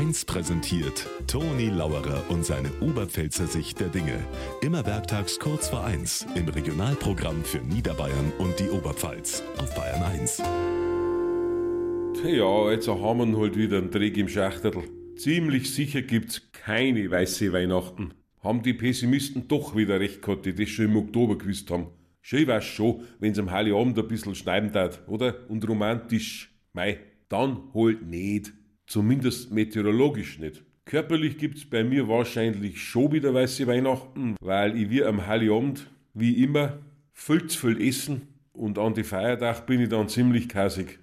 1 präsentiert Toni Lauerer und seine Oberpfälzer Sicht der Dinge. Immer werktags kurz vor 1 im Regionalprogramm für Niederbayern und die Oberpfalz auf Bayern 1. Ja, jetzt haben wir halt wieder einen Dreck im Schachterl. Ziemlich sicher gibt's keine weiße Weihnachten. Haben die Pessimisten doch wieder recht gehabt, die das schon im Oktober gewusst haben. Schön wär's schon, wenn's am Heiligabend ein bisschen schneiden tat, oder? Und romantisch. Mei, dann halt nicht. Zumindest meteorologisch nicht. Körperlich gibt's bei mir wahrscheinlich schon wieder weiße Weihnachten, weil ich wie am Heiligabend, wie immer, viel zu viel essen und an die Feiertag bin ich dann ziemlich kasig.